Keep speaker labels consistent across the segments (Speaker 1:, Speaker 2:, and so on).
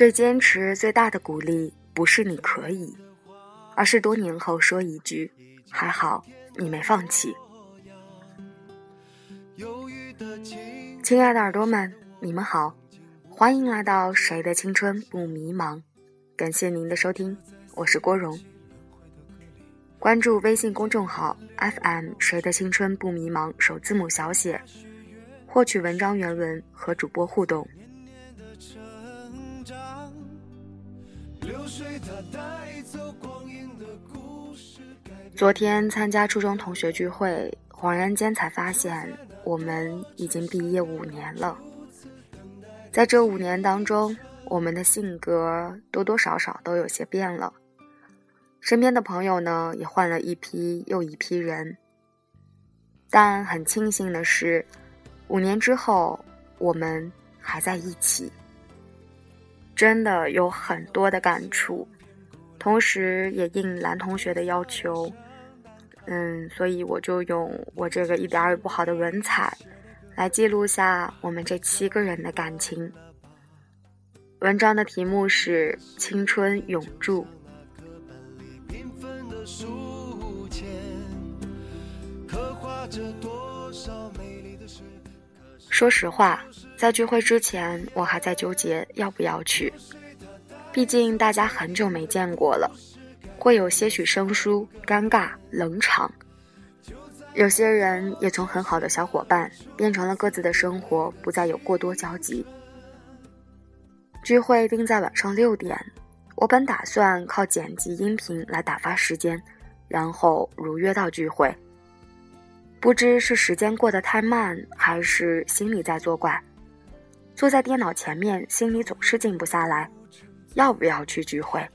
Speaker 1: 对坚持最大的鼓励，不是你可以，而是多年后说一句：“还好你没放弃。”亲爱的耳朵们，你们好，欢迎来到《谁的青春不迷茫》，感谢您的收听，我是郭荣。关注微信公众号 FM“ 谁的青春不迷茫”首字母小写，获取文章原文和主播互动。昨天参加初中同学聚会，恍然间才发现，我们已经毕业五年了。在这五年当中，我们的性格多多少少都有些变了。身边的朋友呢，也换了一批又一批人。但很庆幸的是，五年之后，我们还在一起。真的有很多的感触，同时也应蓝同学的要求，嗯，所以我就用我这个一点儿也不好的文采，来记录下我们这七个人的感情。文章的题目是《青春永驻》。说实话，在聚会之前，我还在纠结要不要去。毕竟大家很久没见过了，会有些许生疏、尴尬、冷场。有些人也从很好的小伙伴变成了各自的生活不再有过多交集。聚会定在晚上六点，我本打算靠剪辑音频来打发时间。然后如约到聚会，不知是时间过得太慢，还是心里在作怪。坐在电脑前面，心里总是静不下来。要不要去聚会？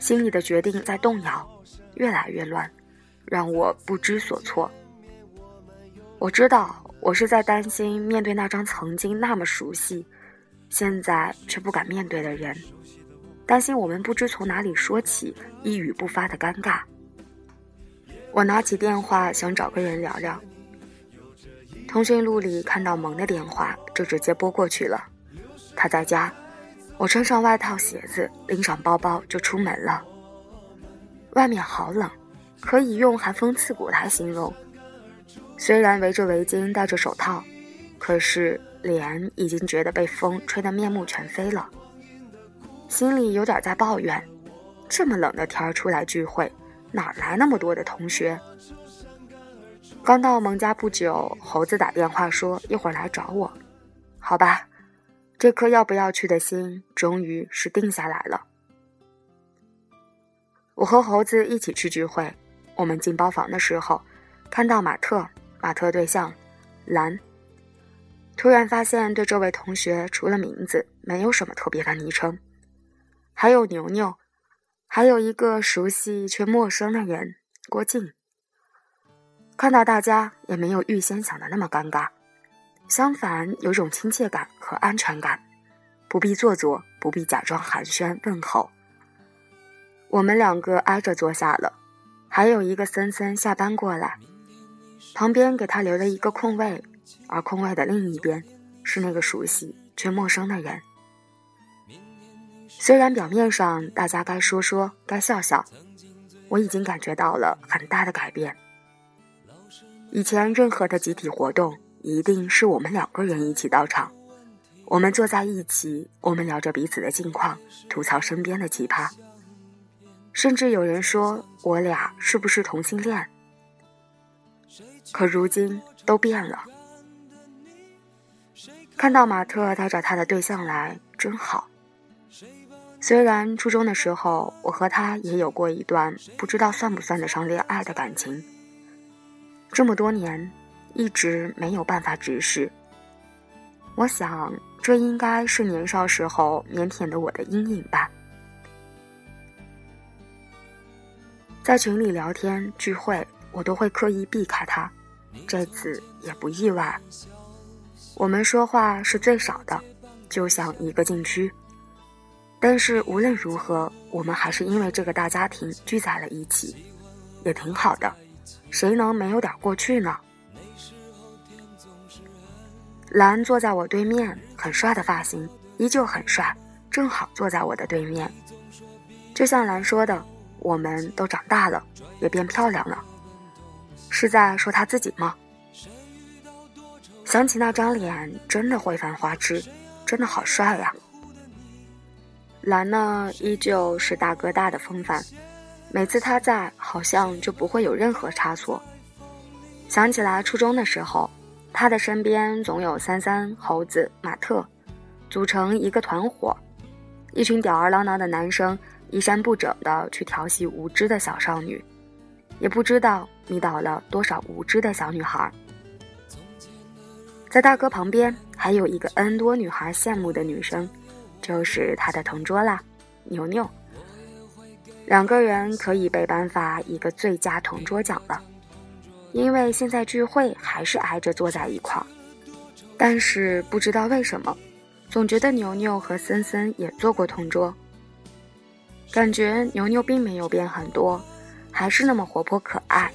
Speaker 1: 心里的决定在动摇，越来越乱，让我不知所措。我知道，我是在担心面对那张曾经那么熟悉，现在却不敢面对的人，担心我们不知从哪里说起，一语不发的尴尬。我拿起电话想找个人聊聊，通讯录里看到萌的电话，就直接拨过去了。他在家，我穿上外套鞋子，拎上包包就出门了。外面好冷，可以用寒风刺骨来形容。虽然围着围巾，戴着手套，可是脸已经觉得被风吹得面目全非了。心里有点在抱怨：这么冷的天儿出来聚会。哪来那么多的同学？刚到蒙家不久，猴子打电话说一会儿来找我。好吧，这颗要不要去的心终于是定下来了。我和猴子一起去聚会。我们进包房的时候，看到马特、马特对象蓝。突然发现，对这位同学除了名字，没有什么特别的昵称，还有牛牛。还有一个熟悉却陌生的人，郭靖。看到大家也没有预先想的那么尴尬，相反有种亲切感和安全感，不必做作，不必假装寒暄问候。我们两个挨着坐下了，还有一个森森下班过来，旁边给他留了一个空位，而空位的另一边是那个熟悉却陌生的人。虽然表面上大家该说说该笑笑，我已经感觉到了很大的改变。以前任何的集体活动，一定是我们两个人一起到场，我们坐在一起，我们聊着彼此的近况，吐槽身边的奇葩，甚至有人说我俩是不是同性恋。可如今都变了。看到马特带着他的对象来，真好。虽然初中的时候，我和他也有过一段不知道算不算得上恋爱的感情。这么多年，一直没有办法直视。我想，这应该是年少时候腼腆的我的阴影吧。在群里聊天聚会，我都会刻意避开他，这次也不意外。我们说话是最少的，就像一个禁区。但是无论如何，我们还是因为这个大家庭聚在了一起，也挺好的。谁能没有点过去呢？蓝坐在我对面，很帅的发型，依旧很帅，正好坐在我的对面。就像蓝说的，我们都长大了，也变漂亮了。是在说他自己吗？想起那张脸，真的会犯花痴，真的好帅呀。蓝呢，依旧是大哥大的风范，每次他在，好像就不会有任何差错。想起来初中的时候，他的身边总有三三、猴子、马特，组成一个团伙，一群吊儿郎当的男生，衣衫不整的去调戏无知的小少女，也不知道迷倒了多少无知的小女孩。在大哥旁边，还有一个 N 多女孩羡慕的女生。就是他的同桌啦，牛牛。两个人可以被颁发一个最佳同桌奖了，因为现在聚会还是挨着坐在一块儿。但是不知道为什么，总觉得牛牛和森森也做过同桌。感觉牛牛并没有变很多，还是那么活泼可爱。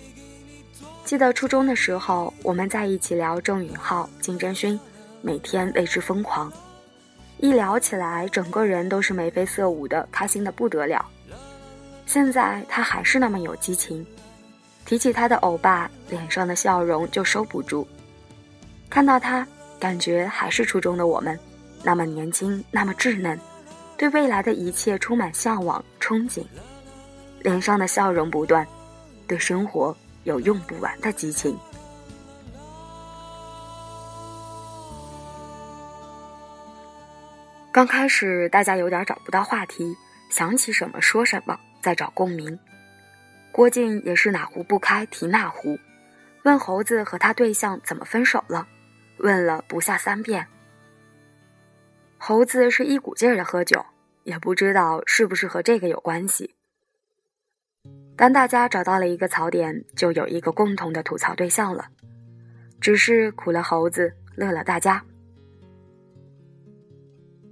Speaker 1: 记得初中的时候，我们在一起聊郑允浩、金真勋，每天为之疯狂。一聊起来，整个人都是眉飞色舞的，开心的不得了。现在他还是那么有激情，提起他的欧巴，脸上的笑容就收不住。看到他，感觉还是初中的我们，那么年轻，那么稚嫩，对未来的一切充满向往、憧憬，脸上的笑容不断，对生活有用不完的激情。刚开始大家有点找不到话题，想起什么说什么，在找共鸣。郭靖也是哪壶不开提哪壶，问猴子和他对象怎么分手了，问了不下三遍。猴子是一股劲儿的喝酒，也不知道是不是和这个有关系。当大家找到了一个槽点，就有一个共同的吐槽对象了，只是苦了猴子，乐了大家。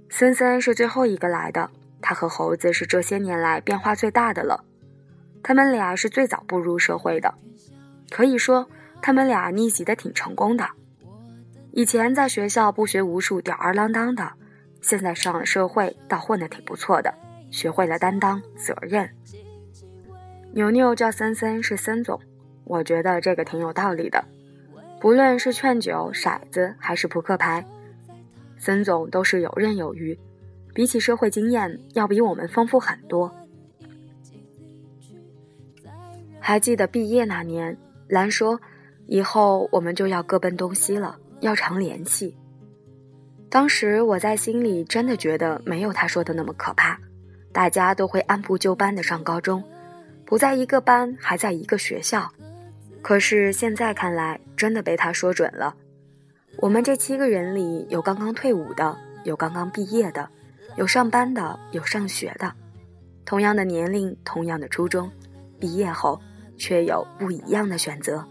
Speaker 1: 森森是最后一个来的，他和猴子是这些年来变化最大的了。他们俩是最早步入社会的，可以说他们俩逆袭的挺成功的。以前在学校不学无术、吊儿郎当的，现在上了社会倒混得挺不错的，学会了担当责任。牛牛叫森森是森总，我觉得这个挺有道理的。不论是劝酒、骰子还是扑克牌。森总都是游刃有余，比起社会经验要比我们丰富很多。还记得毕业那年，兰说：“以后我们就要各奔东西了，要常联系。”当时我在心里真的觉得没有他说的那么可怕，大家都会按部就班的上高中，不在一个班，还在一个学校。可是现在看来，真的被他说准了。我们这七个人里，有刚刚退伍的，有刚刚毕业的，有上班的，有上学的，同样的年龄，同样的初中，毕业后却有不一样的选择。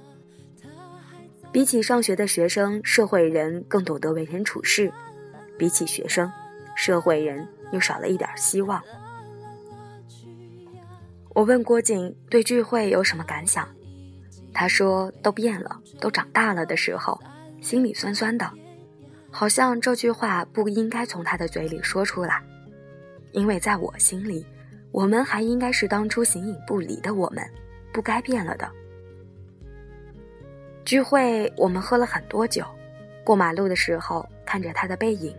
Speaker 1: 比起上学的学生，社会人更懂得为人处事；比起学生，社会人又少了一点希望。我问郭靖对聚会有什么感想，他说：“都变了，都长大了的时候。”心里酸酸的，好像这句话不应该从他的嘴里说出来，因为在我心里，我们还应该是当初形影不离的我们，不该变了的。聚会我们喝了很多酒，过马路的时候看着他的背影，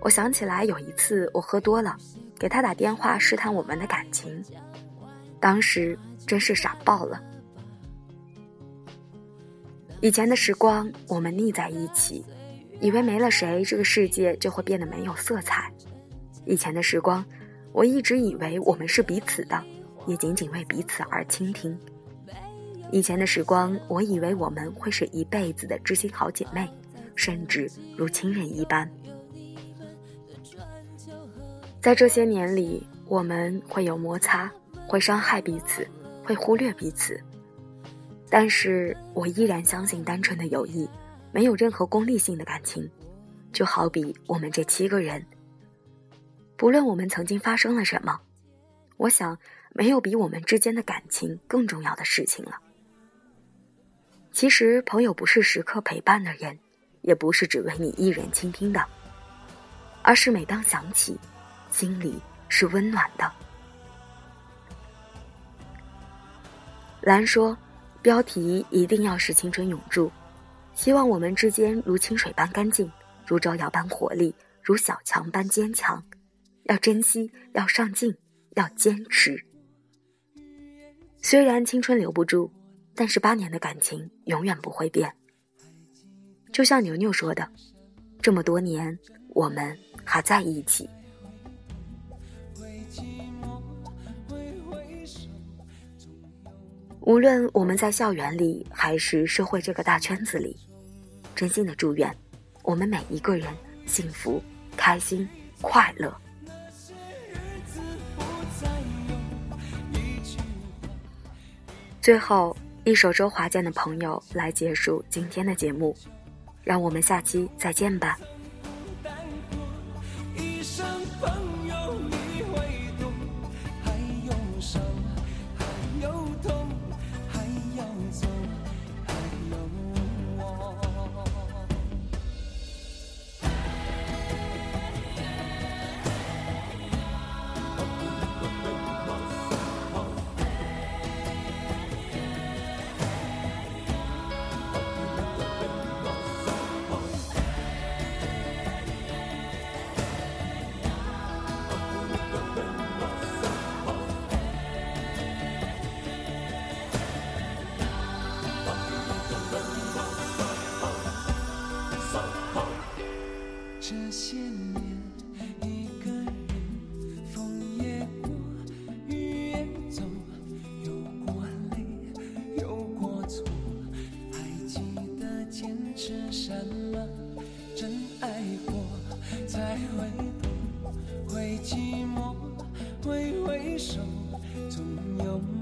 Speaker 1: 我想起来有一次我喝多了，给他打电话试探我们的感情，当时真是傻爆了。以前的时光，我们腻在一起，以为没了谁，这个世界就会变得没有色彩。以前的时光，我一直以为我们是彼此的，也仅仅为彼此而倾听。以前的时光，我以为我们会是一辈子的知心好姐妹，甚至如亲人一般。在这些年里，我们会有摩擦，会伤害彼此，会忽略彼此。但是我依然相信单纯的友谊，没有任何功利性的感情，就好比我们这七个人。不论我们曾经发生了什么，我想没有比我们之间的感情更重要的事情了。其实，朋友不是时刻陪伴的人，也不是只为你一人倾听的，而是每当想起，心里是温暖的。兰说：“标题一定要是青春永驻，希望我们之间如清水般干净，如朝阳般活力，如小强般坚强。要珍惜，要上进，要坚持。虽然青春留不住，但是八年的感情永远不会变。就像牛牛说的，这么多年，我们还在一起。”无论我们在校园里，还是社会这个大圈子里，真心的祝愿我们每一个人幸福、开心、快乐。最后一首周华健的朋友来结束今天的节目，让我们下期再见吧。
Speaker 2: 会痛会寂寞会回首终有。